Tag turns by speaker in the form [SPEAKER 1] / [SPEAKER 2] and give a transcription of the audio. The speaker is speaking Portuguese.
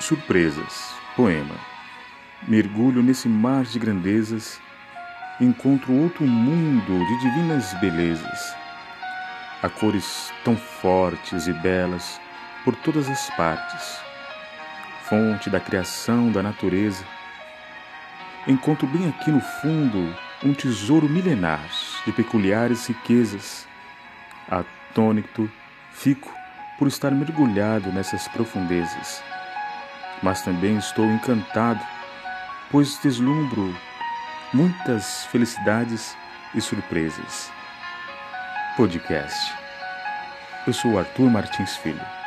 [SPEAKER 1] Surpresas, poema. Mergulho nesse mar de grandezas, encontro outro mundo de divinas belezas. Há cores tão fortes e belas por todas as partes. Fonte da criação da natureza. Encontro bem aqui no fundo um tesouro milenar de peculiares riquezas. Atônito fico por estar mergulhado nessas profundezas mas também estou encantado, pois deslumbro muitas felicidades e surpresas. Podcast. Eu sou Arthur Martins Filho.